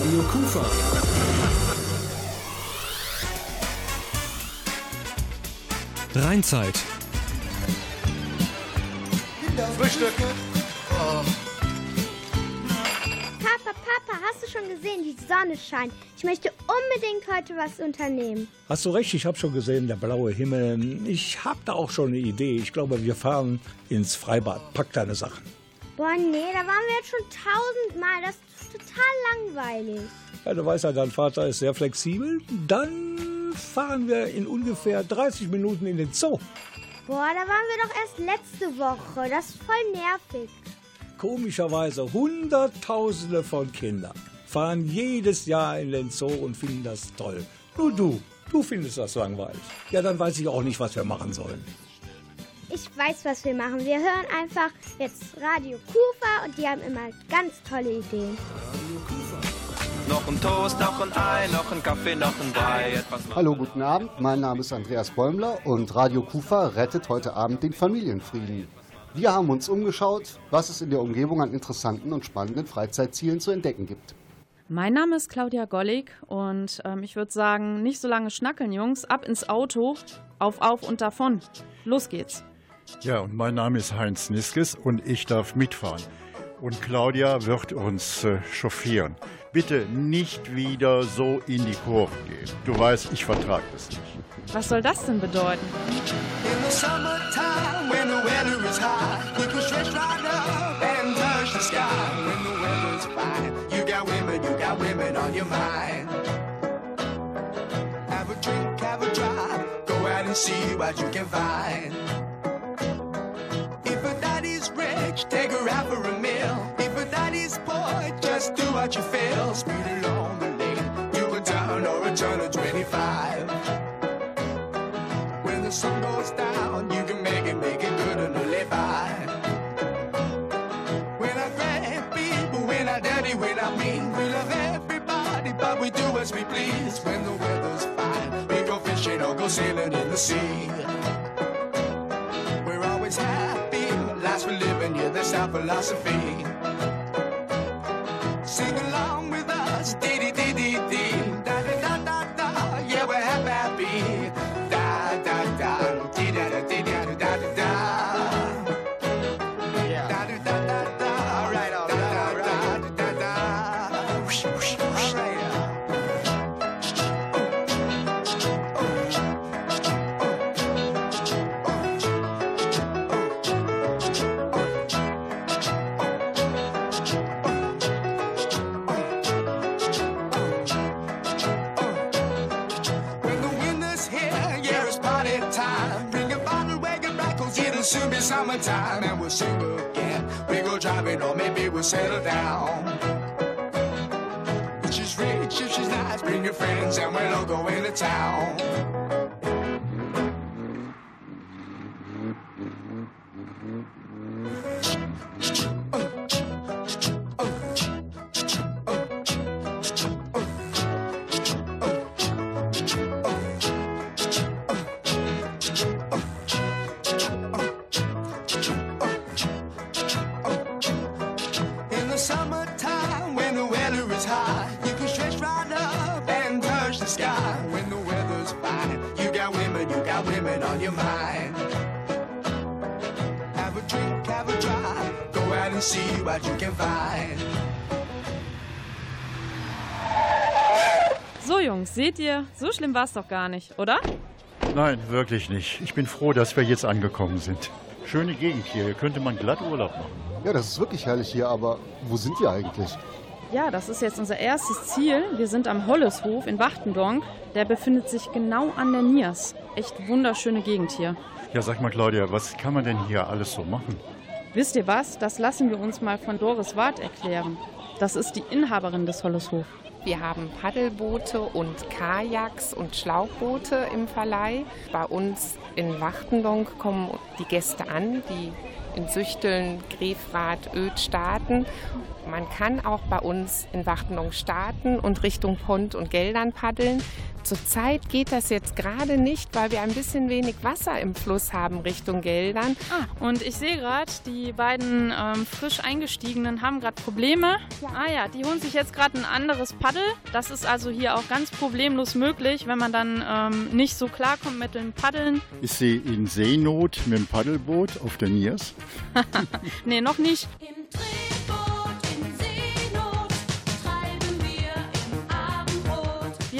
Radio Kufa. Rheinzeit. Frühstück. Papa, Papa, hast du schon gesehen, die Sonne scheint. Ich möchte unbedingt heute was unternehmen. Hast du recht, ich habe schon gesehen, der blaue Himmel. Ich habe da auch schon eine Idee. Ich glaube, wir fahren ins Freibad. Pack deine Sachen. Boah, nee, da waren wir jetzt schon tausendmal. Das ist total langweilig. Ja, du weißt ja, dein Vater ist sehr flexibel. Dann fahren wir in ungefähr 30 Minuten in den Zoo. Boah, da waren wir doch erst letzte Woche. Das ist voll nervig. Komischerweise Hunderttausende von Kindern fahren jedes Jahr in den Zoo und finden das toll. Nur du, du findest das langweilig. Ja, dann weiß ich auch nicht, was wir machen sollen. Ich weiß, was wir machen. Wir hören einfach jetzt Radio Kufa und die haben immer ganz tolle Ideen. Noch ein Toast, noch ein Ei, noch ein Kaffee, noch ein Brei. Hallo, guten Abend. Mein Name ist Andreas Bäumler und Radio Kufa rettet heute Abend den Familienfrieden. Wir haben uns umgeschaut, was es in der Umgebung an interessanten und spannenden Freizeitzielen zu entdecken gibt. Mein Name ist Claudia Gollig und ähm, ich würde sagen, nicht so lange schnackeln, Jungs. Ab ins Auto, auf, auf und davon. Los geht's. Ja, und mein Name ist Heinz Niskes und ich darf mitfahren. Und Claudia wird uns äh, chauffieren. Bitte nicht wieder so in die Kurve gehen. Du weißt, ich vertrage das nicht. Was soll das denn bedeuten? In the summertime, when the weather is hot, you can stretch right up and touch the sky. When the weather's fine, you got women, you got women on your mind. Have a drink, have a drive, go out and see what you can find. Take her out for a meal. If a daddy's poor, just do what you feel. Speed along the lane, you go down or a turn of 25. When the sun goes down, you can make it, make it good and live by. When I grab people, when I dirty, when I mean, we love everybody, but we do as we please. When the weather's fine, we go fishing or go sailing in the sea. Our philosophy. Sing along with us, Diddy. Settle down. If she's rich, if she's nice, bring your friends, and we'll all go into town. What you can find. So, Jungs, seht ihr, so schlimm war es doch gar nicht, oder? Nein, wirklich nicht. Ich bin froh, dass wir jetzt angekommen sind. Schöne Gegend hier. Hier könnte man glatt Urlaub machen. Ja, das ist wirklich herrlich hier, aber wo sind wir eigentlich? Ja, das ist jetzt unser erstes Ziel. Wir sind am Holleshof in Wachtendonk. Der befindet sich genau an der Niers. Echt wunderschöne Gegend hier. Ja, sag mal, Claudia, was kann man denn hier alles so machen? Wisst ihr was? Das lassen wir uns mal von Doris Ward erklären. Das ist die Inhaberin des Holleshof. Wir haben Paddelboote und Kajaks und Schlauchboote im Verleih. Bei uns in Wachtendonk kommen die Gäste an, die in Süchteln, Grefrath, Öd starten. Man kann auch bei uns in Wachtendonk starten und Richtung Pont und Geldern paddeln. Zurzeit geht das jetzt gerade nicht, weil wir ein bisschen wenig Wasser im Fluss haben Richtung Geldern. Ah, und ich sehe gerade, die beiden ähm, frisch eingestiegenen haben gerade Probleme. Ja. Ah ja, die holen sich jetzt gerade ein anderes Paddel. Das ist also hier auch ganz problemlos möglich, wenn man dann ähm, nicht so klarkommt mit dem Paddeln. Ist sie in Seenot mit dem Paddelboot auf der Niers? nee, noch nicht. Im Drehboot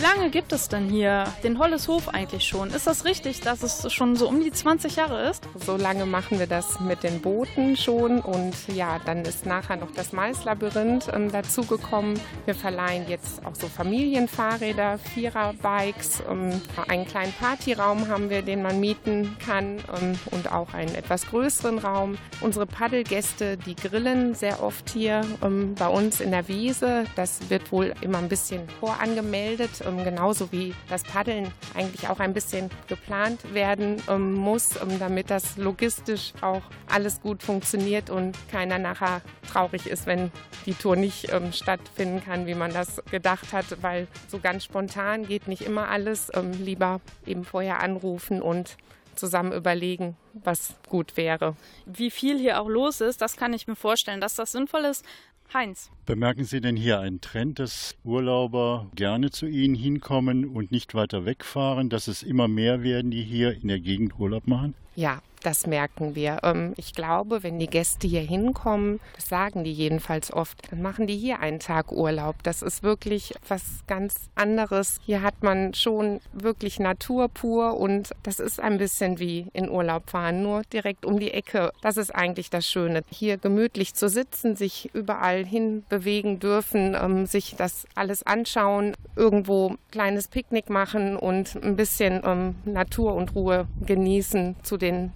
Wie lange gibt es denn hier den Holleshof eigentlich schon? Ist das richtig, dass es schon so um die 20 Jahre ist? So lange machen wir das mit den Booten schon und ja, dann ist nachher noch das Maislabyrinth ähm, dazugekommen. Wir verleihen jetzt auch so Familienfahrräder, Viererbikes, ähm, einen kleinen Partyraum haben wir, den man mieten kann ähm, und auch einen etwas größeren Raum. Unsere Paddelgäste, die grillen sehr oft hier ähm, bei uns in der Wiese. Das wird wohl immer ein bisschen vorangemeldet, genauso wie das Paddeln eigentlich auch ein bisschen geplant werden ähm, muss, ähm, damit das logistisch auch alles gut funktioniert und keiner nachher traurig ist, wenn die Tour nicht ähm, stattfinden kann, wie man das gedacht hat, weil so ganz spontan geht nicht immer alles. Ähm, lieber eben vorher anrufen und zusammen überlegen, was gut wäre. Wie viel hier auch los ist, das kann ich mir vorstellen, dass das sinnvoll ist. Heinz. Bemerken Sie denn hier einen Trend, dass Urlauber gerne zu Ihnen hinkommen und nicht weiter wegfahren, dass es immer mehr werden, die hier in der Gegend Urlaub machen? Ja, das merken wir. Ähm, Ich glaube, wenn die Gäste hier hinkommen, das sagen die jedenfalls oft, dann machen die hier einen Tag Urlaub. Das ist wirklich was ganz anderes. Hier hat man schon wirklich Natur pur und das ist ein bisschen wie in Urlaub fahren, nur direkt um die Ecke. Das ist eigentlich das Schöne. Hier gemütlich zu sitzen, sich überall hin bewegen dürfen, ähm, sich das alles anschauen, irgendwo kleines Picknick machen und ein bisschen ähm, Natur und Ruhe genießen zu den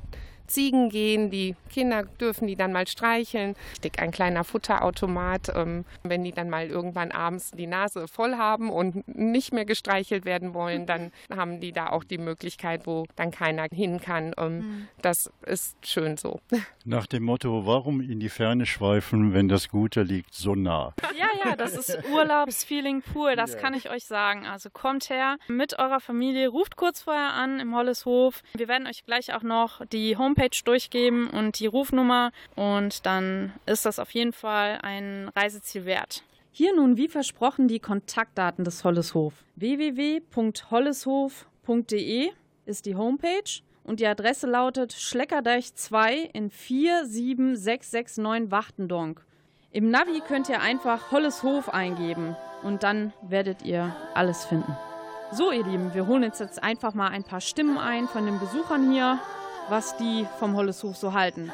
Ziegen gehen, die Kinder dürfen die dann mal streicheln. Steht ein kleiner Futterautomat. Ähm, wenn die dann mal irgendwann abends die Nase voll haben und nicht mehr gestreichelt werden wollen, dann haben die da auch die Möglichkeit, wo dann keiner hin kann. Ähm, Das ist schön so. Nach dem Motto, warum in die Ferne schweifen, wenn das Gute liegt so nah? Ja, ja, das ist Urlaubsfeeling pur, das kann ich euch sagen. Also kommt her mit eurer Familie, ruft kurz vorher an im Holleshof. Wir werden euch gleich auch noch die Homepage durchgeben und die Rufnummer und dann ist das auf jeden Fall ein Reiseziel wert. Hier nun wie versprochen die Kontaktdaten des Holleshof. www.holleshof.de ist die Homepage und die Adresse lautet Schleckerdeich 2 in 47669 Wachtendonk. Im Navi könnt ihr einfach Holleshof eingeben und dann werdet ihr alles finden. So, ihr Lieben, wir holen uns jetzt einfach mal ein paar Stimmen ein von den Besuchern hier, was die vom Holleshof so halten.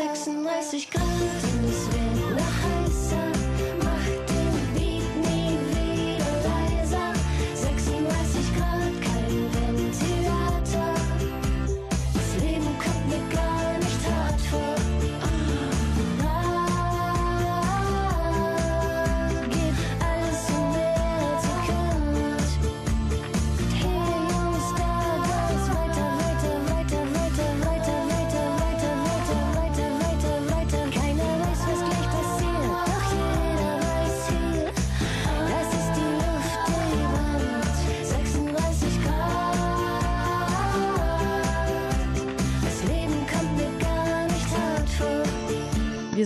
36 Grad und es wird noch heißer.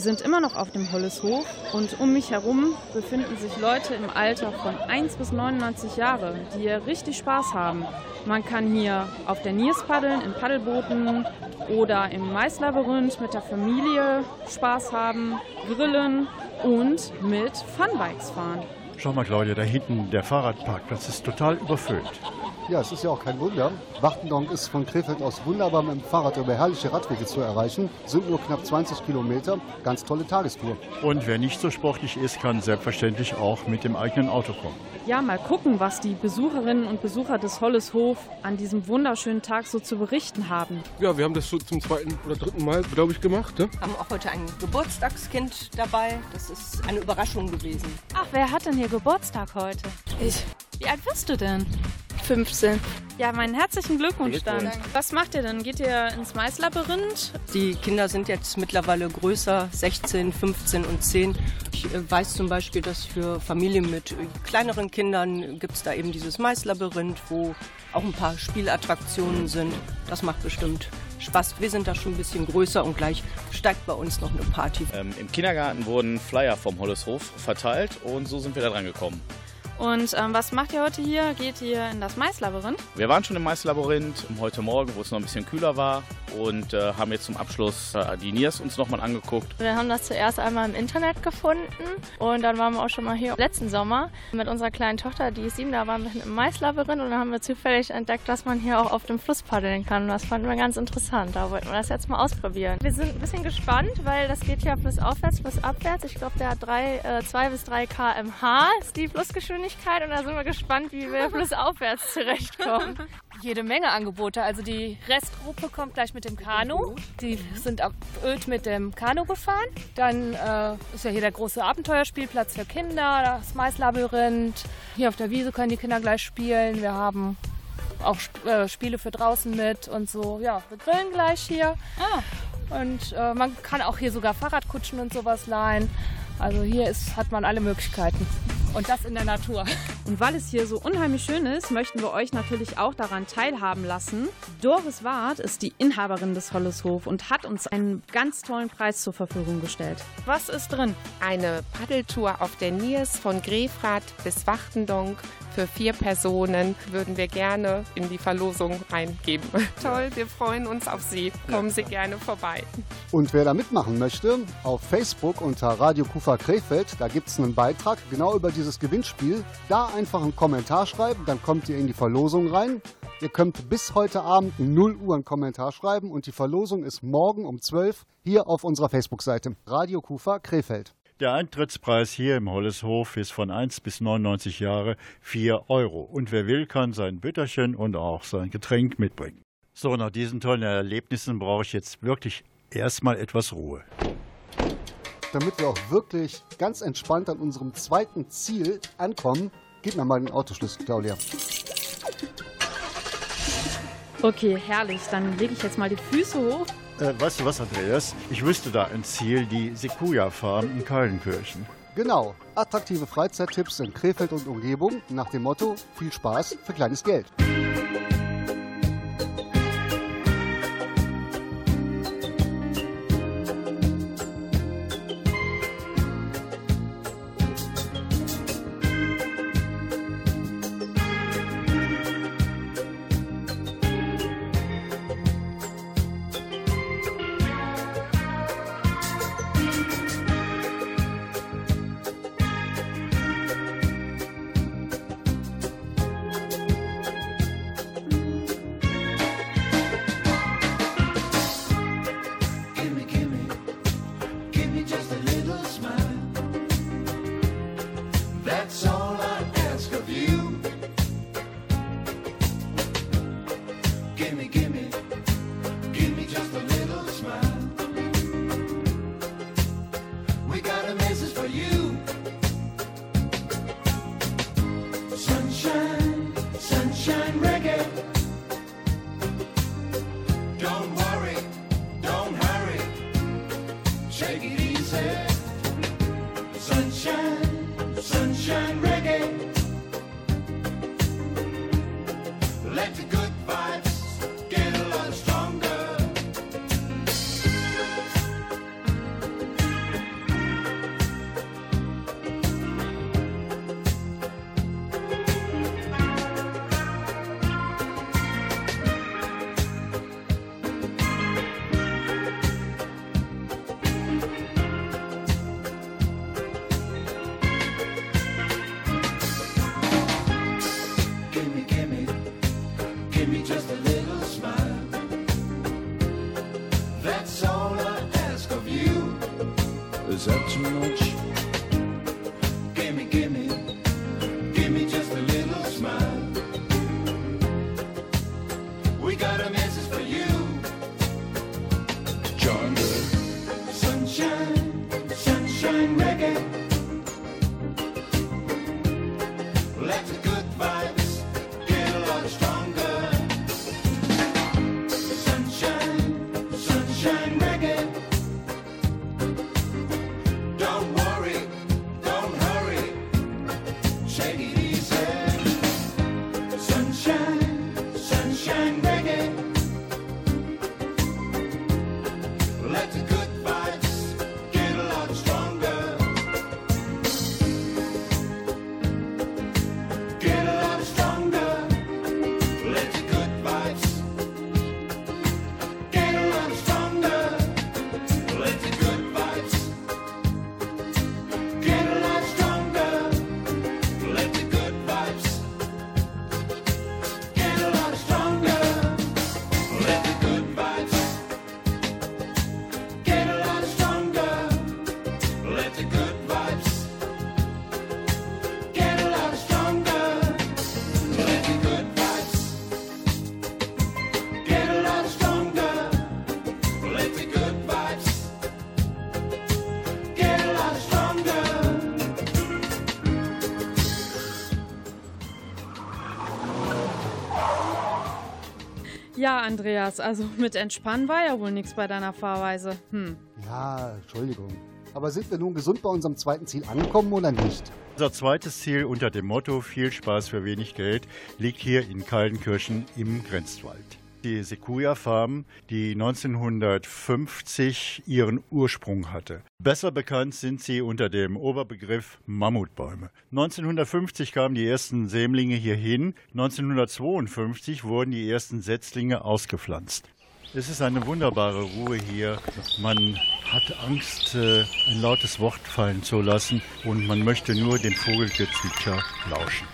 Sind immer noch auf dem Holleshof und um mich herum befinden sich Leute im Alter von 1 bis 99 Jahre, die hier richtig Spaß haben. Man kann hier auf der Niers paddeln, in Paddelbooten oder im Maislabyrinth mit der Familie Spaß haben, grillen und mit Funbikes fahren. Schau mal, Claudia, da hinten der Fahrradparkplatz ist total überfüllt. Ja, es ist ja auch kein Wunder. Wachtendonk ist von Krefeld aus wunderbar mit dem Fahrrad über herrliche Radwege zu erreichen. Sind nur knapp 20 Kilometer. Ganz tolle Tagestour. Und wer nicht so sportlich ist, kann selbstverständlich auch mit dem eigenen Auto kommen. Ja, mal gucken, was die Besucherinnen und Besucher des Holleshof an diesem wunderschönen Tag so zu berichten haben. Ja, wir haben das so zum zweiten oder dritten Mal, glaube ich, gemacht. Ne? haben auch heute ein Geburtstagskind dabei. Das ist eine Überraschung gewesen. Ach, wer hat denn hier Geburtstag heute? Ich. Wie alt bist du denn? 15. Ja, meinen herzlichen Glückwunsch dann. Was macht ihr denn? Geht ihr ins Maislabyrinth? Die Kinder sind jetzt mittlerweile größer, 16, 15 und 10. Ich äh, weiß zum Beispiel, dass für Familien mit äh, kleineren Kindern gibt es da eben dieses Maislabyrinth, wo auch ein paar Spielattraktionen sind. Das macht bestimmt Spaß. Wir sind da schon ein bisschen größer und gleich steigt bei uns noch eine Party. Ähm, Im Kindergarten wurden Flyer vom Holleshof verteilt und so sind wir da dran gekommen. Und ähm, was macht ihr heute hier? Geht ihr in das Maislabyrinth? Wir waren schon im Maislabyrinth heute Morgen, wo es noch ein bisschen kühler war und äh, haben jetzt zum Abschluss äh, die Niers uns nochmal angeguckt. Wir haben das zuerst einmal im Internet gefunden und dann waren wir auch schon mal hier letzten Sommer mit unserer kleinen Tochter, die ist sieben, da waren wir im Maislabyrinth und dann haben wir zufällig entdeckt, dass man hier auch auf dem Fluss paddeln kann. Und das fanden wir ganz interessant. Da wollten wir das jetzt mal ausprobieren. Wir sind ein bisschen gespannt, weil das geht ja flussaufwärts, flussabwärts. Ich glaube, der hat drei, äh, zwei bis drei km/h ist die Flussgeschwindigkeit und da sind wir gespannt, wie wir flussaufwärts zurechtkommen. Jede Menge Angebote. Also die Restgruppe kommt gleich mit dem Kanu. Die sind ab Öd mit dem Kanu gefahren. Dann äh, ist ja hier der große Abenteuerspielplatz für Kinder, das Maislabyrinth. Hier auf der Wiese können die Kinder gleich spielen. Wir haben auch äh, Spiele für draußen mit und so. Ja, wir grillen gleich hier. Und äh, man kann auch hier sogar Fahrradkutschen und sowas leihen. Also hier ist, hat man alle Möglichkeiten. Und das in der Natur. Und weil es hier so unheimlich schön ist, möchten wir euch natürlich auch daran teilhaben lassen. Doris Ward ist die Inhaberin des Holleshof und hat uns einen ganz tollen Preis zur Verfügung gestellt. Was ist drin? Eine Paddeltour auf der Niers von Grefrath bis Wachtendonk für vier Personen würden wir gerne in die Verlosung reingeben. Toll, wir freuen uns auf Sie. Kommen Sie gerne vorbei. Und wer da mitmachen möchte, auf Facebook unter Radio Kufa Krefeld, da gibt es einen Beitrag genau über dieses Gewinnspiel. Da einfach einen Kommentar schreiben, dann kommt ihr in die Verlosung rein. Ihr könnt bis heute Abend 0 Uhr einen Kommentar schreiben und die Verlosung ist morgen um 12 hier auf unserer Facebook-Seite Radio Kufa Krefeld. Der Eintrittspreis hier im Holleshof ist von 1 bis 99 Jahre 4 Euro. Und wer will, kann sein Bütterchen und auch sein Getränk mitbringen. So, nach diesen tollen Erlebnissen brauche ich jetzt wirklich erstmal etwas Ruhe. Damit wir auch wirklich ganz entspannt an unserem zweiten Ziel ankommen, gib mir mal den Autoschlüssel, Claudia. Okay, herrlich. Dann lege ich jetzt mal die Füße hoch. Äh, weißt du was, Andreas? Ich wüsste da ein Ziel, die Sekuja Farm in Kallenkirchen. Genau, attraktive Freizeittipps in Krefeld und Umgebung nach dem Motto viel Spaß für kleines Geld. Andreas, also mit Entspannen war ja wohl nichts bei deiner Fahrweise. Hm. Ja, Entschuldigung. Aber sind wir nun gesund bei unserem zweiten Ziel angekommen oder nicht? Unser zweites Ziel unter dem Motto Viel Spaß für wenig Geld liegt hier in Kaldenkirchen im Grenzwald. Die Sequoia Farm, die 1950 ihren Ursprung hatte. Besser bekannt sind sie unter dem Oberbegriff Mammutbäume. 1950 kamen die ersten Sämlinge hierhin, 1952 wurden die ersten Setzlinge ausgepflanzt. Es ist eine wunderbare Ruhe hier. Man hat Angst, äh, ein lautes Wort fallen zu lassen und man möchte nur den Vogelgezwitscher lauschen.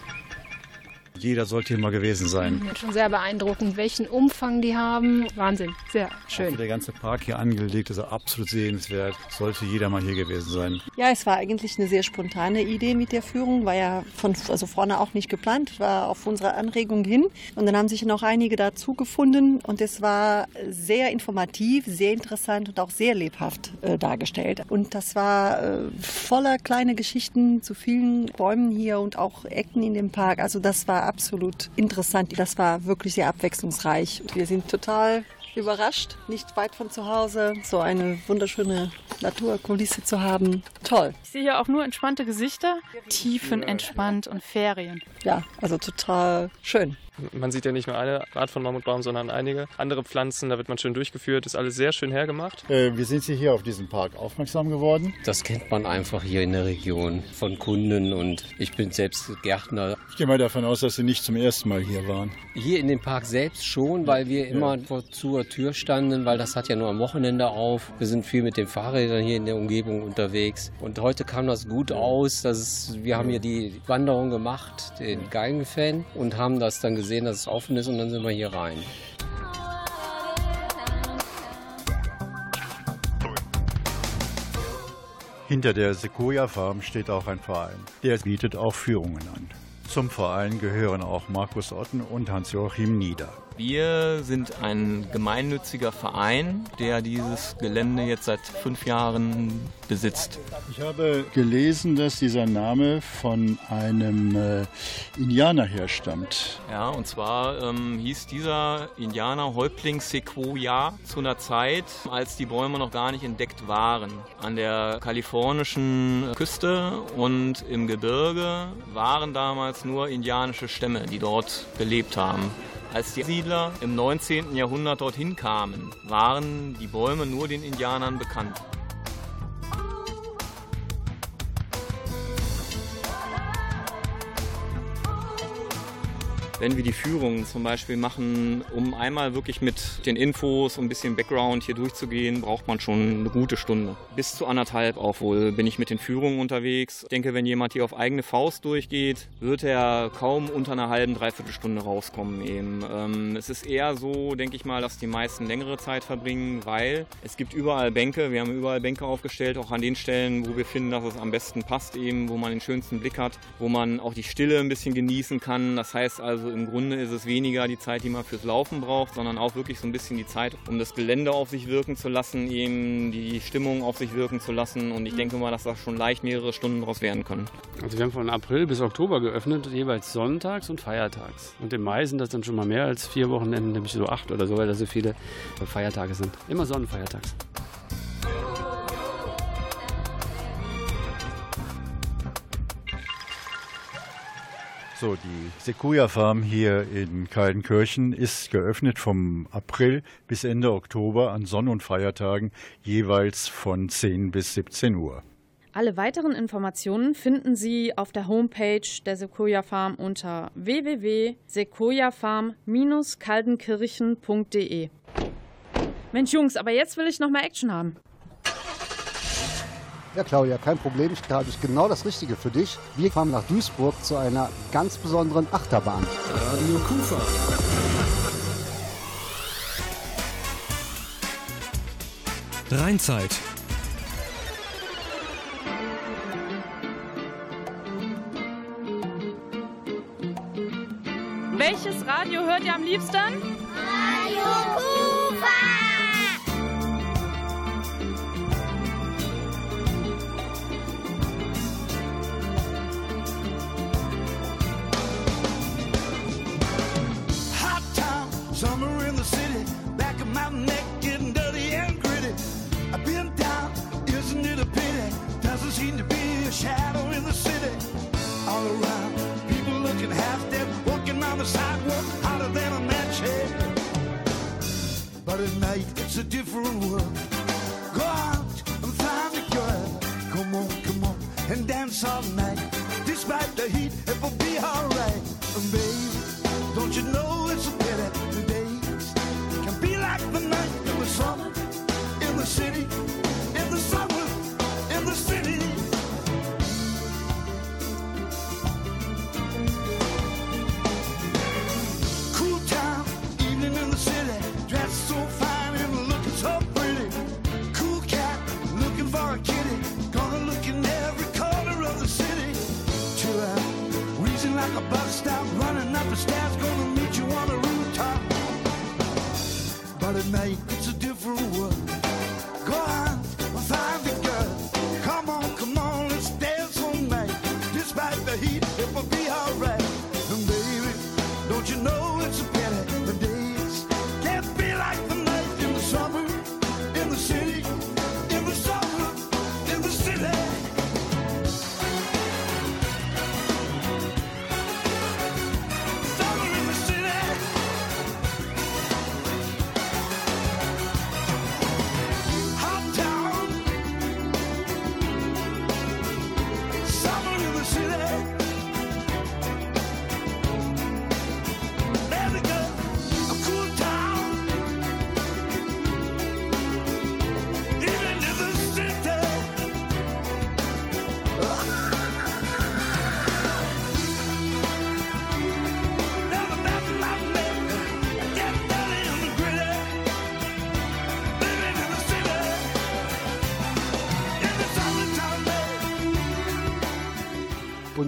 Jeder sollte hier mal gewesen sein. Schon sehr beeindruckend, welchen Umfang die haben. Wahnsinn, sehr schön. Also der ganze Park hier angelegt ist absolut sehenswert. Sollte jeder mal hier gewesen sein. Ja, es war eigentlich eine sehr spontane Idee mit der Führung, war ja von also vorne auch nicht geplant, war auf unsere Anregung hin. Und dann haben sich noch einige dazu gefunden und es war sehr informativ, sehr interessant und auch sehr lebhaft äh, dargestellt. Und das war äh, voller kleine Geschichten zu vielen Bäumen hier und auch Ecken in dem Park. Also das war absolut interessant. Das war wirklich sehr abwechslungsreich. Wir sind total überrascht, nicht weit von zu Hause, so eine wunderschöne Naturkulisse zu haben. Toll. Ich sehe hier auch nur entspannte Gesichter, tiefenentspannt und Ferien. Ja, also total schön. Man sieht ja nicht nur eine Art von Mammutbaum, sondern einige andere Pflanzen. Da wird man schön durchgeführt. Ist alles sehr schön hergemacht. Äh, wie sind Sie hier auf diesen Park aufmerksam geworden? Das kennt man einfach hier in der Region von Kunden und ich bin selbst Gärtner. Ich gehe mal davon aus, dass Sie nicht zum ersten Mal hier waren. Hier in dem Park selbst schon, weil wir immer vor zur Tür standen, weil das hat ja nur am Wochenende auf. Wir sind viel mit den Fahrrädern hier in der Umgebung unterwegs und heute kam das gut aus. Das ist, wir haben hier die Wanderung gemacht, den Geigenfan und haben das dann gesehen, dass es offen ist und dann sind wir hier rein. Hinter der Sequoia Farm steht auch ein Verein. Der bietet auch Führungen an. Zum Verein gehören auch Markus Otten und Hans-Joachim Nieder. Wir sind ein gemeinnütziger Verein, der dieses Gelände jetzt seit fünf Jahren besitzt. Ich habe gelesen, dass dieser Name von einem äh, Indianer herstammt. Ja, und zwar ähm, hieß dieser Indianer Häuptling Sequoia zu einer Zeit, als die Bäume noch gar nicht entdeckt waren. An der kalifornischen Küste und im Gebirge waren damals nur indianische Stämme, die dort gelebt haben. Als die Siedler im 19. Jahrhundert dorthin kamen, waren die Bäume nur den Indianern bekannt. Wenn wir die Führungen zum Beispiel machen, um einmal wirklich mit den Infos und ein bisschen Background hier durchzugehen, braucht man schon eine gute Stunde. Bis zu anderthalb auch wohl bin ich mit den Führungen unterwegs. Ich denke, wenn jemand hier auf eigene Faust durchgeht, wird er kaum unter einer halben, dreiviertel Stunde rauskommen eben. Ähm, es ist eher so, denke ich mal, dass die meisten längere Zeit verbringen, weil es gibt überall Bänke. Wir haben überall Bänke aufgestellt, auch an den Stellen, wo wir finden, dass es am besten passt eben, wo man den schönsten Blick hat, wo man auch die Stille ein bisschen genießen kann. Das heißt also, im Grunde ist es weniger die Zeit, die man fürs Laufen braucht, sondern auch wirklich so ein bisschen die Zeit, um das Gelände auf sich wirken zu lassen, eben die Stimmung auf sich wirken zu lassen. Und ich denke mal, dass da schon leicht mehrere Stunden daraus werden können. Also wir haben von April bis Oktober geöffnet, jeweils sonntags und feiertags. Und im Mai sind das dann schon mal mehr als vier Wochenenden, nämlich so acht oder so, weil da so viele Feiertage sind. Immer Sonnenfeiertags. So, die Sequoia Farm hier in Kaltenkirchen ist geöffnet vom April bis Ende Oktober an Sonn- und Feiertagen jeweils von 10 bis 17 Uhr. Alle weiteren Informationen finden Sie auf der Homepage der Sequoia Farm unter www.sequoiafarm-kaldenkirchen.de. Mensch Jungs, aber jetzt will ich noch mal Action haben. Ja, Claudia, kein Problem. Da habe ich genau das Richtige für dich. Wir fahren nach Duisburg zu einer ganz besonderen Achterbahn. Radio Kufa. Rheinzeit. Welches Radio hört ihr am liebsten? Radio Kufa. The sidewalk, hotter than a match head. But at night, it's a different world. Go out and find a girl. Come on, come on, and dance all night. Despite the heat,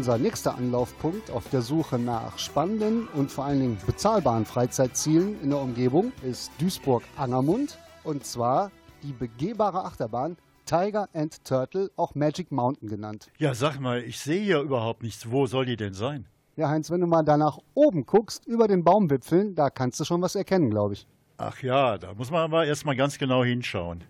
Unser nächster Anlaufpunkt auf der Suche nach spannenden und vor allen Dingen bezahlbaren Freizeitzielen in der Umgebung ist Duisburg-Angermund und zwar die begehbare Achterbahn Tiger and Turtle, auch Magic Mountain genannt. Ja, sag mal, ich sehe hier überhaupt nichts. Wo soll die denn sein? Ja, Heinz, wenn du mal da nach oben guckst, über den Baumwipfeln, da kannst du schon was erkennen, glaube ich. Ach ja, da muss man aber erstmal ganz genau hinschauen.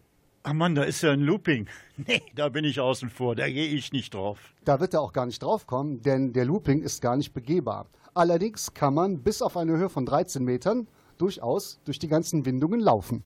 Ach Mann, da ist ja ein Looping. Nee, da bin ich außen vor, da gehe ich nicht drauf. Da wird er auch gar nicht draufkommen, denn der Looping ist gar nicht begehbar. Allerdings kann man bis auf eine Höhe von 13 Metern durchaus durch die ganzen Windungen laufen.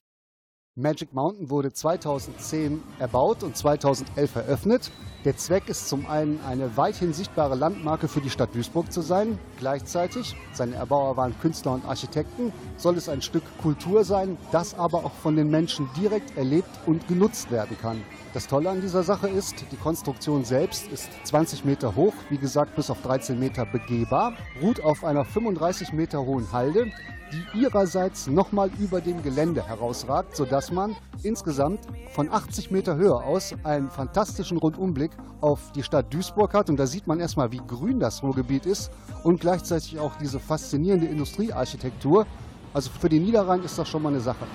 Magic Mountain wurde 2010 erbaut und 2011 eröffnet. Der Zweck ist zum einen eine weithin sichtbare Landmarke für die Stadt Duisburg zu sein. Gleichzeitig, seine Erbauer waren Künstler und Architekten, soll es ein Stück Kultur sein, das aber auch von den Menschen direkt erlebt und genutzt werden kann. Das Tolle an dieser Sache ist, die Konstruktion selbst ist 20 Meter hoch, wie gesagt bis auf 13 Meter begehbar, ruht auf einer 35 Meter hohen Halde, die ihrerseits nochmal über dem Gelände herausragt, sodass man insgesamt von 80 Meter Höhe aus einen fantastischen Rundumblick auf die Stadt Duisburg hat. Und da sieht man erstmal, wie grün das Ruhrgebiet ist und gleichzeitig auch diese faszinierende Industriearchitektur. Also für den Niederrhein ist das schon mal eine Sache.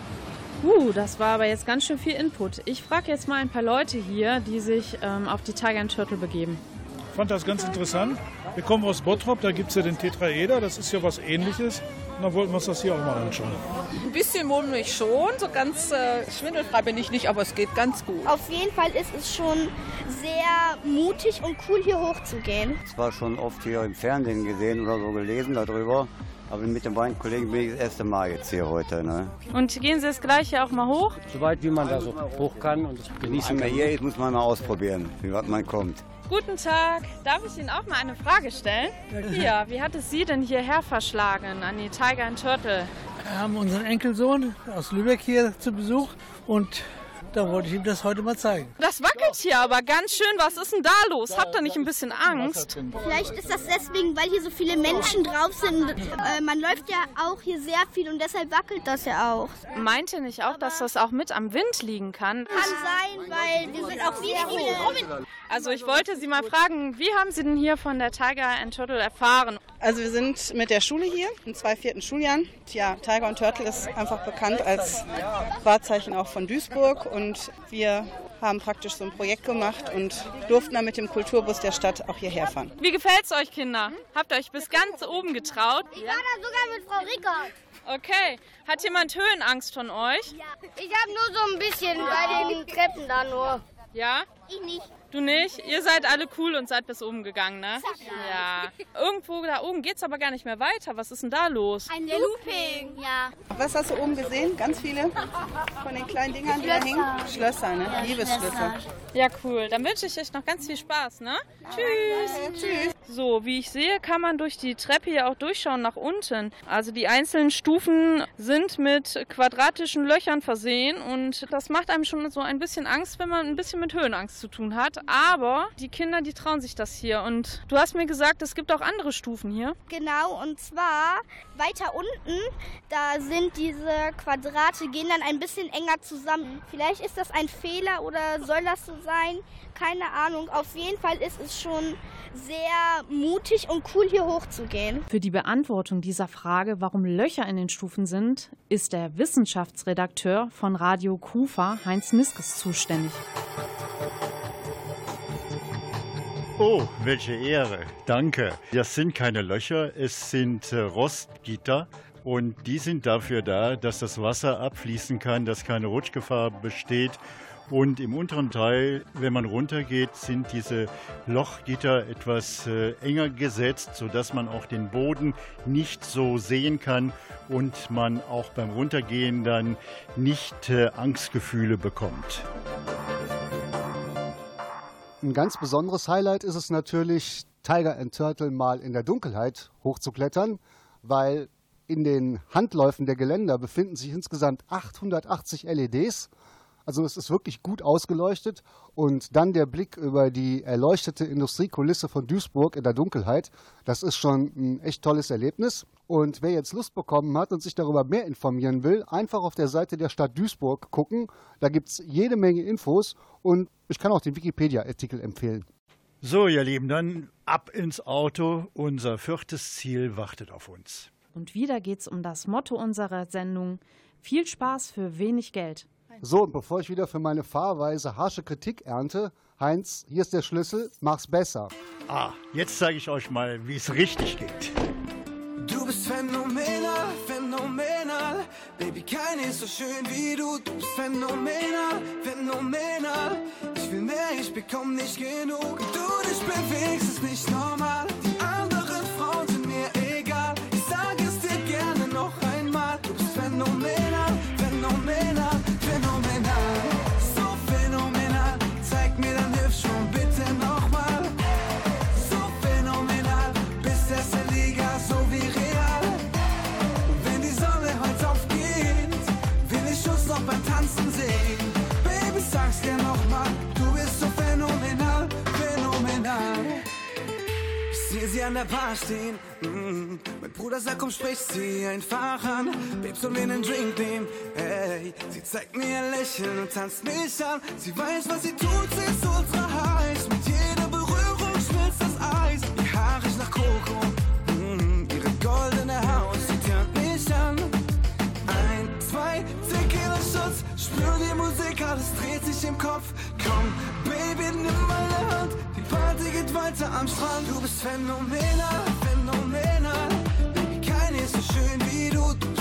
Uh, das war aber jetzt ganz schön viel Input. Ich frage jetzt mal ein paar Leute hier, die sich ähm, auf die Tiger and Turtle begeben. Ich fand das ganz interessant. Wir kommen aus Bottrop, da gibt es ja den Tetraeder, das ist ja was ähnliches. Und dann wollten wir uns das hier auch mal anschauen. Ein bisschen mulmig schon, so ganz äh, schwindelfrei bin ich nicht, aber es geht ganz gut. Auf jeden Fall ist es schon sehr mutig und cool, hier hochzugehen. Zwar schon oft hier im Fernsehen gesehen oder so gelesen darüber, aber mit den beiden Kollegen bin ich das erste Mal jetzt hier heute. Ne? Und gehen Sie das gleiche auch mal hoch? Soweit wie man da so hoch kann und genießen wir hier, jetzt muss man mal ausprobieren, wie weit man kommt. Guten Tag. Darf ich Ihnen auch mal eine Frage stellen? Hier, wie hat es Sie denn hierher verschlagen an die Tiger and Turtle? Wir haben unseren Enkelsohn aus Lübeck hier zu Besuch und da wollte ich ihm das heute mal zeigen. Das wackelt hier aber ganz schön. Was ist denn da los? Habt ihr nicht ein bisschen Angst? Vielleicht ist das deswegen, weil hier so viele Menschen drauf sind. Äh, man läuft ja auch hier sehr viel und deshalb wackelt das ja auch. Meint ihr nicht auch, dass das auch mit am Wind liegen kann? Kann sein, weil wir sind auch sehr viele. Also ich wollte Sie mal fragen, wie haben Sie denn hier von der Tiger and Turtle erfahren? Also wir sind mit der Schule hier, in zwei vierten Schuljahren. Ja, Tiger und Turtle ist einfach bekannt als Wahrzeichen auch von Duisburg und wir haben praktisch so ein Projekt gemacht und durften dann mit dem Kulturbus der Stadt auch hierher fahren. Wie gefällt's euch, Kinder? Habt ihr euch bis ganz oben getraut? Ich war da sogar mit Frau Rickert. Okay. Hat jemand Höhenangst von euch? Ja. Ich habe nur so ein bisschen bei den Treppen da nur. Ja? Ich nicht. Du nicht? Ihr seid alle cool und seid bis oben gegangen, ne? Ja. Irgendwo da oben geht's aber gar nicht mehr weiter. Was ist denn da los? Ein Looping. Ja. Was hast du oben gesehen? Ganz viele von den kleinen Dingern, die da hängen? Schlösser, ne? Liebesschlösser. Ja, cool. Dann wünsche ich euch noch ganz viel Spaß, ne? Tschüss. Tschüss. So, wie ich sehe, kann man durch die Treppe hier auch durchschauen nach unten. Also die einzelnen Stufen sind mit quadratischen Löchern versehen und das macht einem schon so ein bisschen Angst, wenn man ein bisschen mit Höhenangst zu tun hat. Aber die Kinder, die trauen sich das hier. Und du hast mir gesagt, es gibt auch andere Stufen hier. Genau, und zwar weiter unten, da sind diese Quadrate, gehen dann ein bisschen enger zusammen. Vielleicht ist das ein Fehler oder soll das so sein? Keine Ahnung. Auf jeden Fall ist es schon sehr mutig und cool, hier hochzugehen. Für die Beantwortung dieser Frage, warum Löcher in den Stufen sind, ist der Wissenschaftsredakteur von Radio Kufa, Heinz Niskes, zuständig. Oh, welche Ehre. Danke. Das sind keine Löcher, es sind äh, Rostgitter. Und die sind dafür da, dass das Wasser abfließen kann, dass keine Rutschgefahr besteht. Und im unteren Teil, wenn man runtergeht, sind diese Lochgitter etwas äh, enger gesetzt, sodass man auch den Boden nicht so sehen kann und man auch beim Runtergehen dann nicht äh, Angstgefühle bekommt. Ein ganz besonderes Highlight ist es natürlich, Tiger and Turtle mal in der Dunkelheit hochzuklettern, weil in den Handläufen der Geländer befinden sich insgesamt 880 LEDs. Also es ist wirklich gut ausgeleuchtet und dann der Blick über die erleuchtete Industriekulisse von Duisburg in der Dunkelheit, das ist schon ein echt tolles Erlebnis. Und wer jetzt Lust bekommen hat und sich darüber mehr informieren will, einfach auf der Seite der Stadt Duisburg gucken. Da gibt es jede Menge Infos und ich kann auch den Wikipedia-Artikel empfehlen. So, ihr Lieben, dann ab ins Auto. Unser viertes Ziel wartet auf uns. Und wieder geht's um das Motto unserer Sendung: Viel Spaß für wenig Geld. So, und bevor ich wieder für meine Fahrweise harsche Kritik ernte, Heinz, hier ist der Schlüssel, mach's besser. Ah, jetzt zeige ich euch mal, wie es richtig geht. Du bist phänomenal, phänomenal. Baby, keine ist so schön wie du. Du bist phänomenal, phänomenal. Ich will mehr, ich bekomm nicht genug. Du dich bewegst, ist nicht normal. Sie an der Bar stehen. Mm. Mein Bruder sagt, komm, sprich sie einfach an. Babe, soll mir einen Drink nehmen? Hey, sie zeigt mir ein Lächeln und tanzt mich an. Sie weiß, was sie tut, sie ist ultra heiß. Mit jeder Berührung schmilzt das Eis. Ihr Haar riecht nach Koko. Mm. Ihre goldene Haut, Tequila-Shots, spür die Musik, alles dreht sich im Kopf. Komm, Baby, nimm meine Hand, die Party geht weiter am Strand. Du bist phänomenal, phänomenal. Keine ist so schön wie du.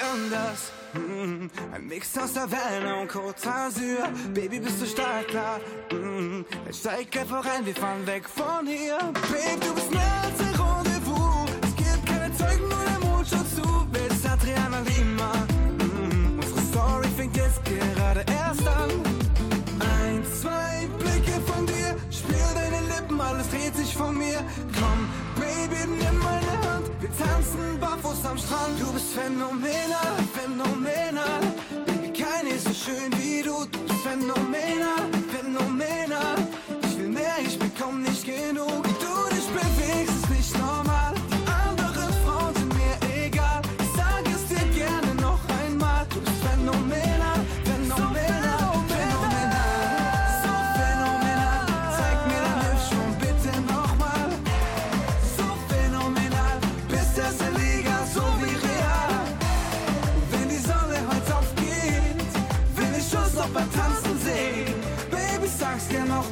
Anders. Mm, Ein Mix aus Havana und Côte. Baby, bist du stark, klar. Mm, Dann steig einfach rein, wir fahren weg von hier. Babe, du bist mehr als ein barfuß am Strand. Du bist phänomenal, phänomenal. Baby, keine ist so schön wie du. Du bist phänomenal.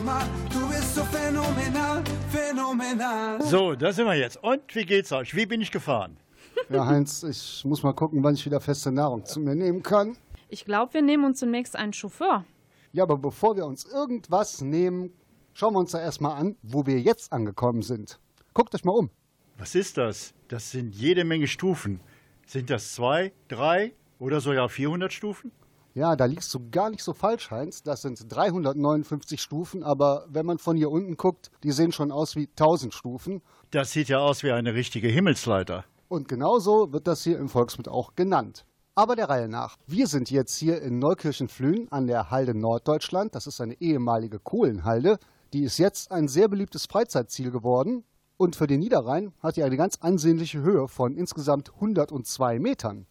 Nochmal. Du bist so phänomenal, phänomenal. So, da sind wir jetzt. Und wie geht's euch? Wie bin ich gefahren? Ja, Heinz, ich muss mal gucken, wann ich wieder feste Nahrung zu mir nehmen kann. Ich glaube, wir nehmen uns zunächst einen Chauffeur. Ja, aber bevor wir uns irgendwas nehmen, schauen wir uns da erstmal an, wo wir jetzt angekommen sind. Guckt euch mal um. Was ist das? Das sind jede Menge Stufen. Sind das zwei, drei oder sogar 400 Stufen? Ja, da liegst du gar nicht so falsch, Heinz. Das sind 359 Stufen, aber wenn man von hier unten guckt, die sehen schon aus wie 1000 Stufen. Das sieht ja aus wie eine richtige Himmelsleiter. Und genauso wird das hier im Volksmund auch genannt. Aber der Reihe nach. Wir sind jetzt hier in Neukirchen-Flühen an der Halde Norddeutschland. Das ist eine ehemalige Kohlenhalde. Die ist jetzt ein sehr beliebtes Freizeitziel geworden. Und für den Niederrhein hat die eine ganz ansehnliche Höhe von insgesamt 102 Metern.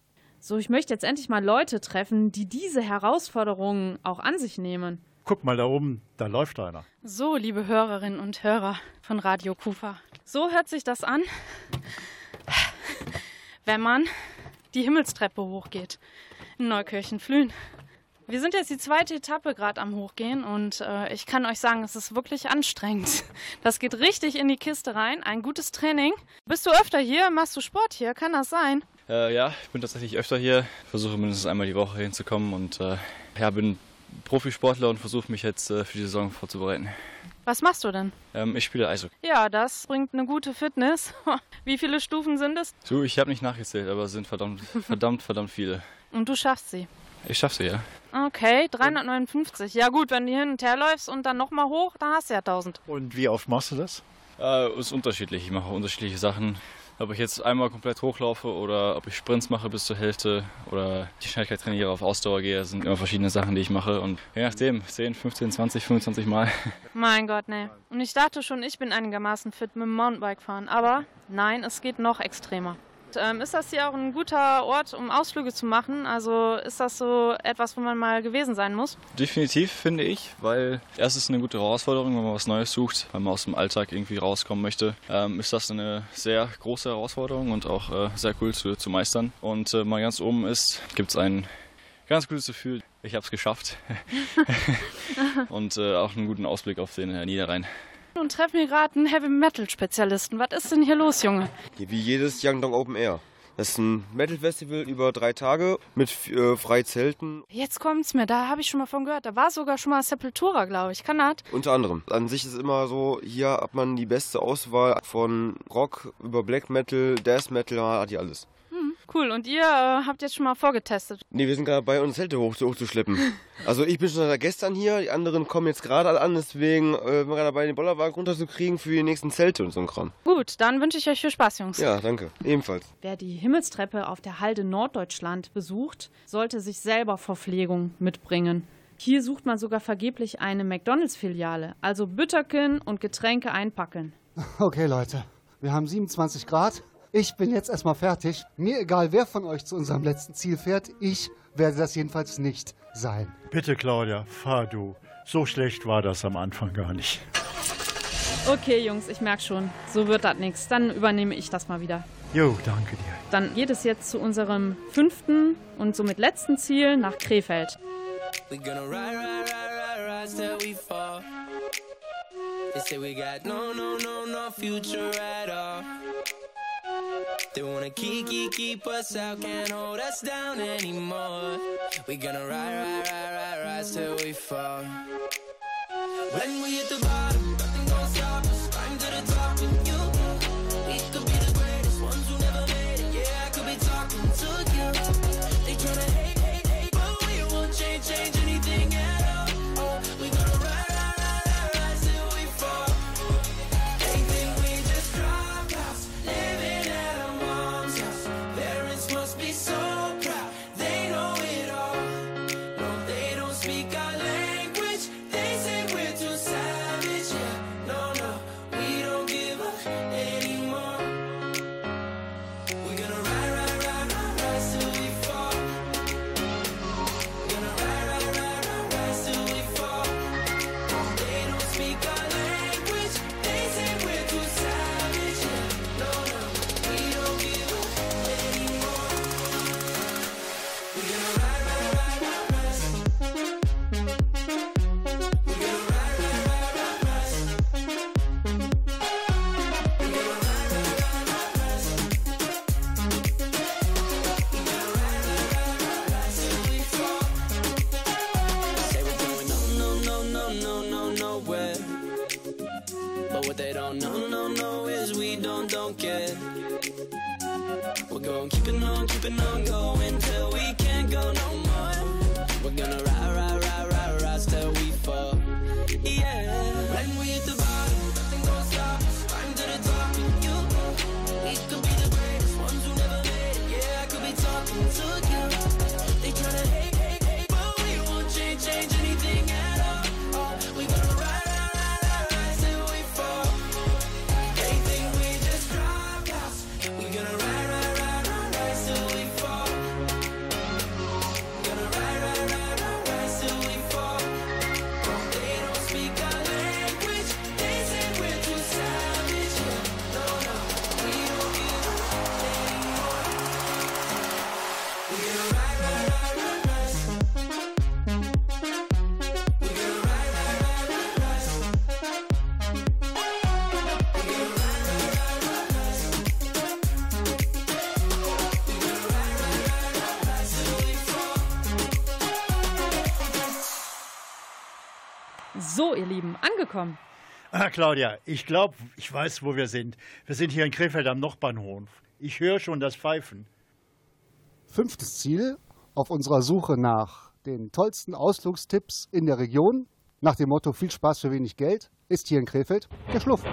So, ich möchte jetzt endlich mal Leute treffen, die diese Herausforderungen auch an sich nehmen. Guck mal da oben, da läuft einer. So, liebe Hörerinnen und Hörer von Radio Kufa. So hört sich das an, wenn man die Himmelstreppe hochgeht in Neukirchen-Flühen. Wir sind jetzt die zweite Etappe gerade am Hochgehen und äh, ich kann euch sagen, es ist wirklich anstrengend. Das geht richtig in die Kiste rein. Ein gutes Training. Bist du öfter hier? Machst du Sport hier? Kann das sein? Äh, ja, ich bin tatsächlich öfter hier. Versuche mindestens einmal die Woche hinzukommen und äh, ja, bin Profisportler und versuche mich jetzt äh, für die Saison vorzubereiten. Was machst du denn? Ähm, ich spiele Eishockey. Ja, das bringt eine gute Fitness. Wie viele Stufen sind es? So, ich habe nicht nachgezählt, aber es sind verdammt, verdammt, verdammt viele. Und du schaffst sie. Ich schaffe sie, ja. Okay, 359. Ja gut, wenn du hin und her läufst und dann nochmal hoch, dann hast du ja 1000. Und wie oft machst du das? Äh, ist unterschiedlich. Ich mache unterschiedliche Sachen. Ob ich jetzt einmal komplett hochlaufe oder ob ich Sprints mache bis zur Hälfte oder die Schnelligkeit trainiere, auf Ausdauer gehe, sind immer verschiedene Sachen, die ich mache. Und je nachdem, 10, 15, 20, 25 Mal. Mein Gott, nee. Und ich dachte schon, ich bin einigermaßen fit mit dem Mountainbike fahren. Aber nein, es geht noch extremer. Ähm, ist das hier auch ein guter Ort, um Ausflüge zu machen? Also ist das so etwas, wo man mal gewesen sein muss? Definitiv, finde ich, weil erst ist eine gute Herausforderung, wenn man was Neues sucht, wenn man aus dem Alltag irgendwie rauskommen möchte, ähm, ist das eine sehr große Herausforderung und auch äh, sehr cool zu, zu meistern. Und äh, mal ganz oben ist, gibt es ein ganz gutes Gefühl, ich habe es geschafft und äh, auch einen guten Ausblick auf den Niederrhein. Und treffen hier gerade einen Heavy Metal Spezialisten. Was ist denn hier los, Junge? Wie jedes Yangdong Open Air. Das ist ein Metal-Festival über drei Tage mit äh, frei Zelten. Jetzt kommt's mir, da habe ich schon mal von gehört. Da war sogar schon mal Sepultura, glaube ich. Kann das? Unter anderem. An sich ist es immer so, hier hat man die beste Auswahl von Rock über Black Metal, Death Metal, hat hier alles. Cool. Und ihr äh, habt jetzt schon mal vorgetestet. Nee, wir sind gerade bei uns Zelte hoch, hochzuschleppen. also ich bin schon seit gestern hier, die anderen kommen jetzt gerade an, deswegen äh, sind wir gerade dabei, den Bollerwagen runterzukriegen für die nächsten Zelte und so ein Kram. Gut, dann wünsche ich euch viel Spaß, Jungs. Ja, danke. Ebenfalls. Wer die Himmelstreppe auf der Halde Norddeutschland besucht, sollte sich selber Verpflegung mitbringen. Hier sucht man sogar vergeblich eine McDonalds-Filiale, also Bütterken und Getränke einpacken. Okay, Leute, wir haben 27 Grad. Ich bin jetzt erstmal fertig. Mir egal, wer von euch zu unserem letzten Ziel fährt, ich werde das jedenfalls nicht sein. Bitte, Claudia, fahr du. So schlecht war das am Anfang gar nicht. Okay, Jungs, ich merke schon, so wird das nichts. Dann übernehme ich das mal wieder. Jo, danke dir. Dann geht es jetzt zu unserem fünften und somit letzten Ziel nach Krefeld. We gonna ride, ride, ride, ride, ride till we fall. They say we got no, no, no, no future at all. They wanna keep, keep, keep us out, can't hold us down anymore. We gonna ride, ride, ride, ride, ride till we fall. When we hit the bottom, what they don't know, no, no, is we don't, don't care. We're going keeping on, keeping on going till we can't go no more. We're gonna ride, ride, ride, ride, ride till we fall. Yeah. Ihr Lieben, angekommen. Ah, Claudia, ich glaube, ich weiß, wo wir sind. Wir sind hier in Krefeld am Nordbahnhof. Ich höre schon das Pfeifen. Fünftes Ziel auf unserer Suche nach den tollsten Ausflugstipps in der Region, nach dem Motto viel Spaß für wenig Geld, ist hier in Krefeld der Schluff.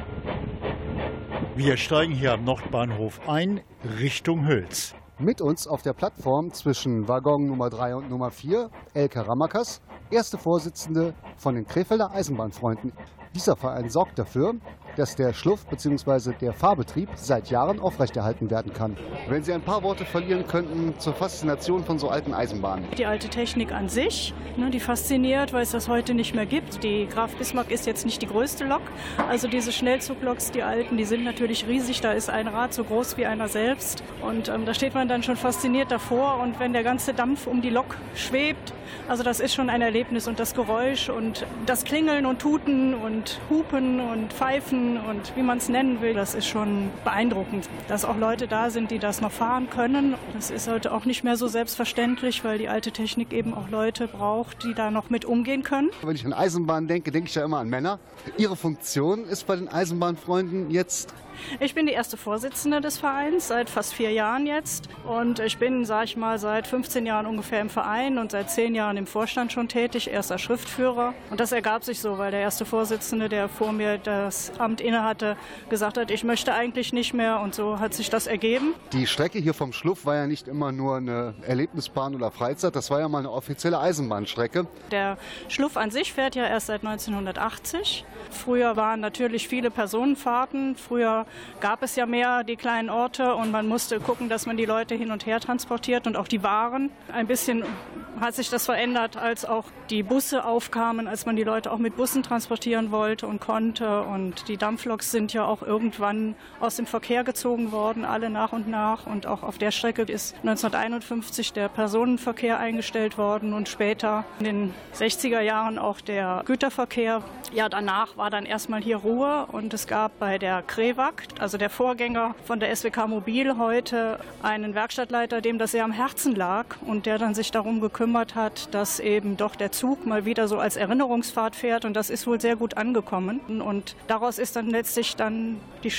Wir steigen hier am Nordbahnhof ein, Richtung Hülz. Mit uns auf der Plattform zwischen Waggon Nummer 3 und Nummer 4 Elke Ramakas, erste Vorsitzende von den Krefelder Eisenbahnfreunden. Dieser Verein sorgt dafür, dass der Schluff bzw. der Fahrbetrieb seit Jahren aufrechterhalten werden kann. Wenn Sie ein paar Worte verlieren könnten zur Faszination von so alten Eisenbahnen. Die alte Technik an sich, ne, die fasziniert, weil es das heute nicht mehr gibt. Die Graf Bismarck ist jetzt nicht die größte Lok. Also diese Schnellzugloks, die alten, die sind natürlich riesig. Da ist ein Rad so groß wie einer selbst. Und ähm, da steht man dann schon fasziniert davor. Und wenn der ganze Dampf um die Lok schwebt, also das ist schon ein Erlebnis. Und das Geräusch und das Klingeln und Tuten und Hupen und Pfeifen und wie man es nennen will, das ist schon beeindruckend. Dass auch Leute da sind, die das noch fahren können, das ist heute auch nicht mehr so selbstverständlich, weil die alte Technik eben auch Leute braucht, die da noch mit umgehen können. Wenn ich an Eisenbahn denke, denke ich ja immer an Männer. Ihre Funktion ist bei den Eisenbahnfreunden jetzt Ich bin die erste Vorsitzende des Vereins seit fast vier Jahren jetzt. Und ich bin, sage ich mal, seit 15 Jahren ungefähr im Verein und seit zehn Jahren im Vorstand schon tätig, erster Schriftführer. Und das ergab sich so, weil der erste Vorsitzende, der vor mir das Amt innehatte, gesagt hat, ich möchte eigentlich nicht mehr. Und so hat sich das ergeben. Die Strecke hier vom Schluff war ja nicht immer nur eine Erlebnisbahn oder Freizeit, das war ja mal eine offizielle Eisenbahnstrecke. Der Schluff an sich fährt ja erst seit 1980. Früher waren natürlich viele Personenfahrten. Früher gab es ja mehr die kleinen Orte und man musste gucken, dass man die Leute hin und her transportiert und auch die Waren. Ein bisschen hat sich das verändert, als auch die Busse aufkamen, als man die Leute auch mit Bussen transportieren wollte und konnte. Und die Dampfloks sind ja auch irgendwann aus dem Verkehr gezogen worden, alle nach und nach. Und auch auf der Strecke ist 1951 der Personenverkehr eingestellt worden und später in den 60er Jahren auch der Güterverkehr. Ja, danach war dann erstmal hier Ruhe und es gab bei der Krewag, also der Vorgänger von der SWK Mobil heute, einen Werkstattleiter, dem das sehr am Herzen lag und der dann sich darum gekümmert hat, dass eben doch der Zug mal wieder so als Erinnerungsfahrt fährt. Und das ist wohl sehr gut angekommen. Und daraus ist dann letztlich dann die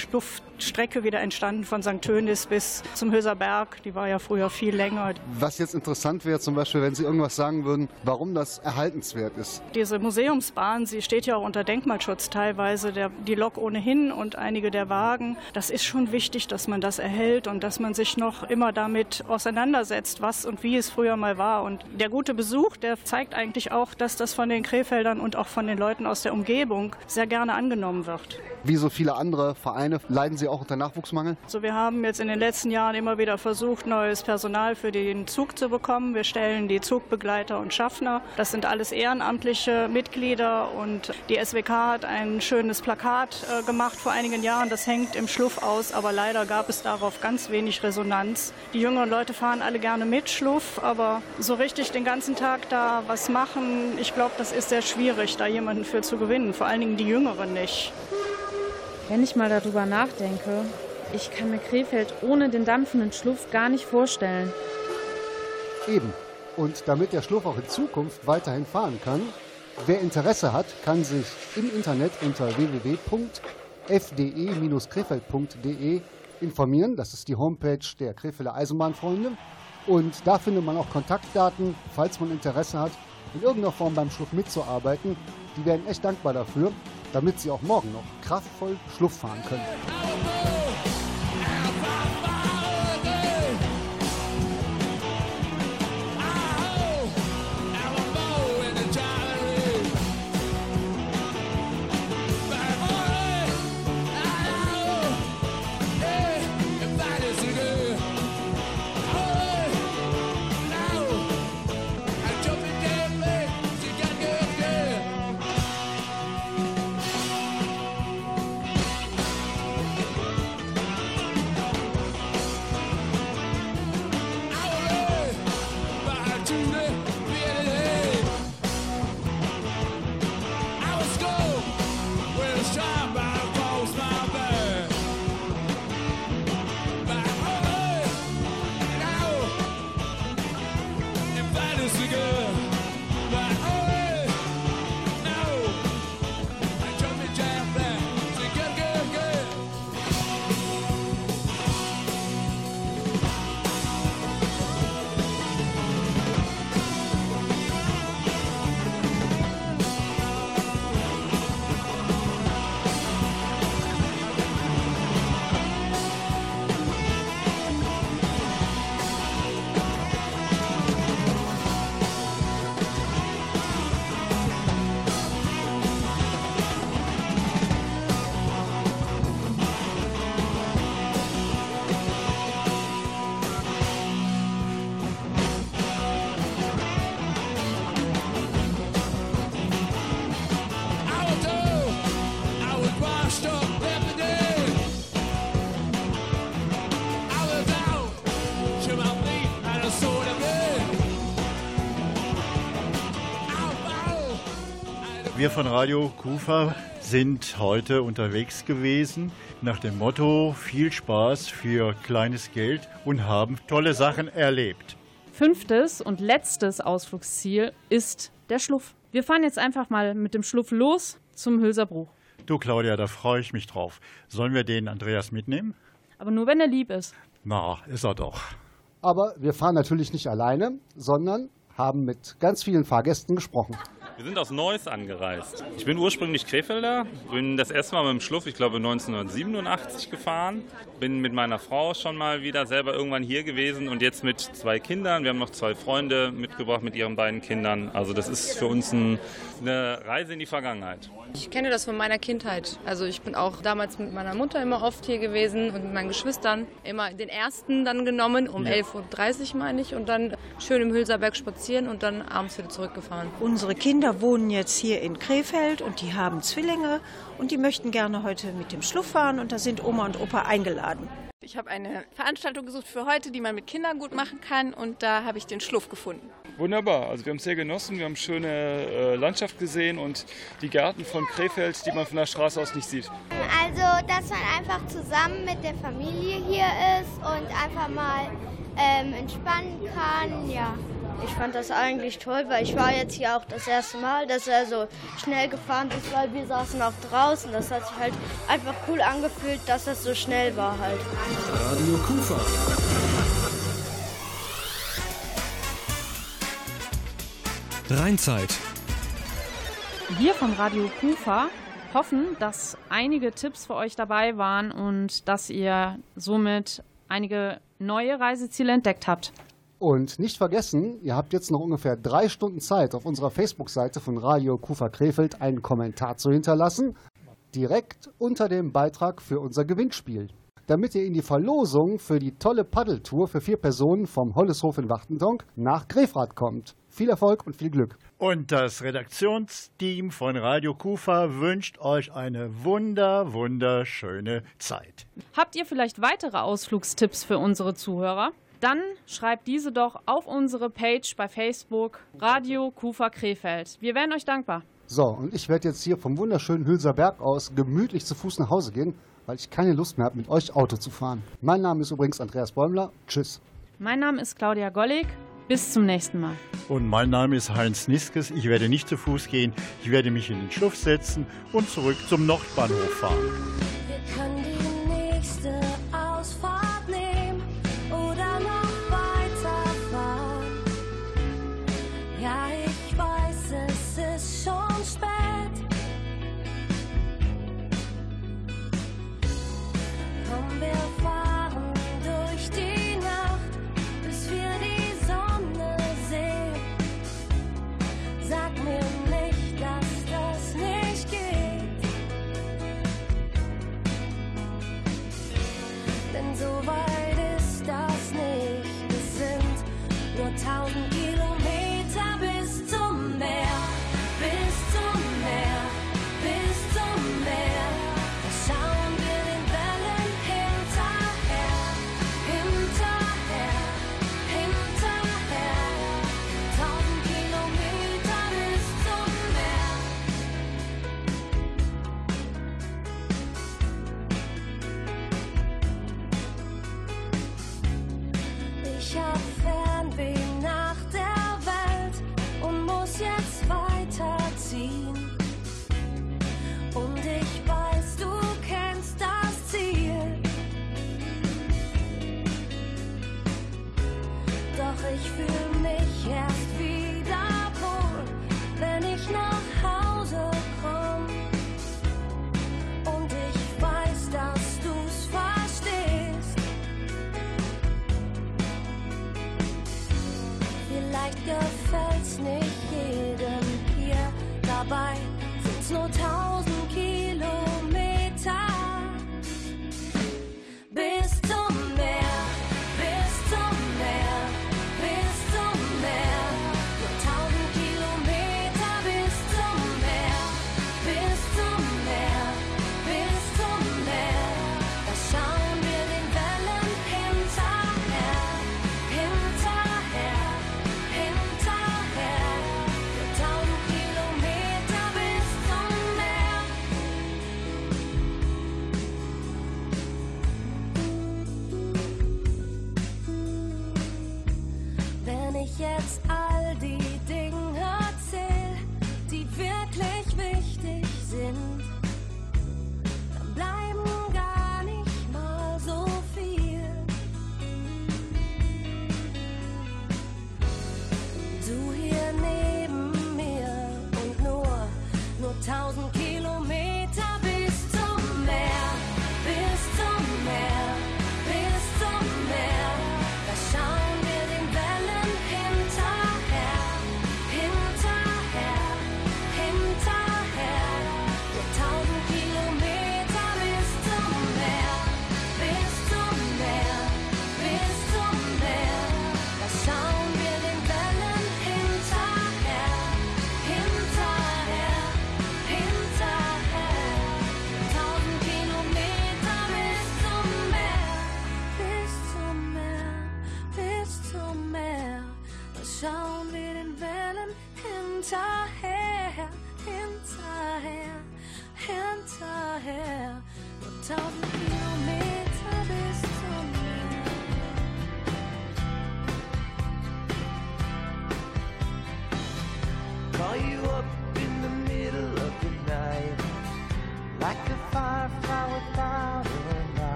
Stuftstrecke wieder entstanden von St. Tönis bis zum Höser Berg. Die war ja früher viel länger. Was jetzt interessant wäre, zum Beispiel, wenn Sie irgendwas sagen würden, warum das erhaltenswert ist. Diese Museumsbahn, sie steht ja auch unter Denkmalschutz teilweise, der, die Lok ohnehin und einige der Wagen. Das ist schon wichtig, dass man das erhält und dass man sich noch immer damit auseinandersetzt, was und wie es früher mal war. Und der gute Besuch, der zeigt eigentlich auch, dass das von den Krefeldern und auch von den Leuten aus der Umgebung sehr gerne angenommen wird. Wie so viele andere Vereine leiden Sie auch unter Nachwuchsmangel? Also wir haben jetzt in den letzten Jahren immer wieder versucht, neues Personal für den Zug zu bekommen. Wir stellen die Zugbegleiter und Schaffner. Das sind alles ehrenamtliche Mitglieder und die SWK hat ein schönes Plakat äh, gemacht vor einigen Jahren. Das hängt im Schluff aus, aber leider gab es darauf ganz wenig Resonanz. Die jüngeren Leute fahren alle gerne mit Schluff, aber so richtig den ganzen Tag da was machen, ich glaube, das ist sehr schwierig, da jemanden für zu gewinnen. Vor allen Dingen die Jüngeren nicht. Wenn ich mal darüber nachdenke, ich kann mir Krefeld ohne den dampfenden Schluff gar nicht vorstellen. Eben. Und damit der Schluff auch in Zukunft weiterhin fahren kann, wer Interesse hat, kann sich im Internet unter www.fde-krefeld.de informieren. Das ist die Homepage der Krefelder Eisenbahnfreunde. Und da findet man auch Kontaktdaten, falls man Interesse hat, in irgendeiner Form beim Schluff mitzuarbeiten. Die werden echt dankbar dafür, damit sie auch morgen noch kraftvoll Schluff fahren können. Wir von Radio Kufa sind heute unterwegs gewesen nach dem Motto viel Spaß für kleines Geld und haben tolle Sachen erlebt. Fünftes und letztes Ausflugsziel ist der Schluff. Wir fahren jetzt einfach mal mit dem Schluff los zum Hülserbruch. Du Claudia, da freue ich mich drauf. Sollen wir den Andreas mitnehmen? Aber nur wenn er lieb ist. Na, ist er doch. Aber wir fahren natürlich nicht alleine, sondern haben mit ganz vielen Fahrgästen gesprochen. Wir sind aus Neuss angereist. Ich bin ursprünglich Krefelder, bin das erste Mal mit dem Schluff, ich glaube 1987 gefahren. Bin mit meiner Frau schon mal wieder selber irgendwann hier gewesen und jetzt mit zwei Kindern. Wir haben noch zwei Freunde mitgebracht mit ihren beiden Kindern. Also das ist für uns ein, eine Reise in die Vergangenheit. Ich kenne das von meiner Kindheit. Also ich bin auch damals mit meiner Mutter immer oft hier gewesen und mit meinen Geschwistern immer den ersten dann genommen, um Ja. 11.30 Uhr meine ich, und dann schön im Hülserberg spazieren und dann abends wieder zurückgefahren. Unsere Kinder wohnen jetzt hier in Krefeld und die haben Zwillinge und die möchten gerne heute mit dem Schluff fahren und da sind Oma und Opa eingeladen. Ich habe eine Veranstaltung gesucht für heute, die man mit Kindern gut machen kann und da habe ich den Schluff gefunden. Wunderbar, also wir haben es sehr genossen, wir haben schöne äh, Landschaft gesehen und die Gärten von Krefeld, die man von der Straße aus nicht sieht. Also, dass man einfach zusammen mit der Familie hier ist und einfach mal ähm, entspannen kann, ja. Ich fand das eigentlich toll, weil ich war jetzt hier auch das erste Mal, dass er so schnell gefahren ist, weil wir saßen auch draußen. Das hat sich halt einfach cool angefühlt, dass das so schnell war halt. Radio Kufa. Rheinzeit. Wir vom Radio Kufa hoffen, dass einige Tipps für euch dabei waren und dass ihr somit einige neue Reiseziele entdeckt habt. Und nicht vergessen, ihr habt jetzt noch ungefähr drei Stunden Zeit, auf unserer Facebook-Seite von Radio Kufa Krefeld einen Kommentar zu hinterlassen, direkt unter dem Beitrag für unser Gewinnspiel. Damit ihr in die Verlosung für die tolle Paddeltour für vier Personen vom Holleshof in Wachtendonk nach Grefrath kommt. Viel Erfolg und viel Glück. Und das Redaktionsteam von Radio Kufa wünscht euch eine wunder, wunderschöne Zeit. Habt ihr vielleicht weitere Ausflugstipps für unsere Zuhörer? Dann schreibt diese doch auf unsere Page bei Facebook Radio Kufa Krefeld. Wir wären euch dankbar. So, und ich werde jetzt hier vom wunderschönen Hülser Berg aus gemütlich zu Fuß nach Hause gehen, weil ich keine Lust mehr habe, mit euch Auto zu fahren. Mein Name ist übrigens Andreas Bäumler. Tschüss. Mein Name ist Claudia Gollig. Bis zum nächsten Mal. Und mein Name ist Heinz Niskes. Ich werde nicht zu Fuß gehen. Ich werde mich in den Schluff setzen und zurück zum Nordbahnhof fahren.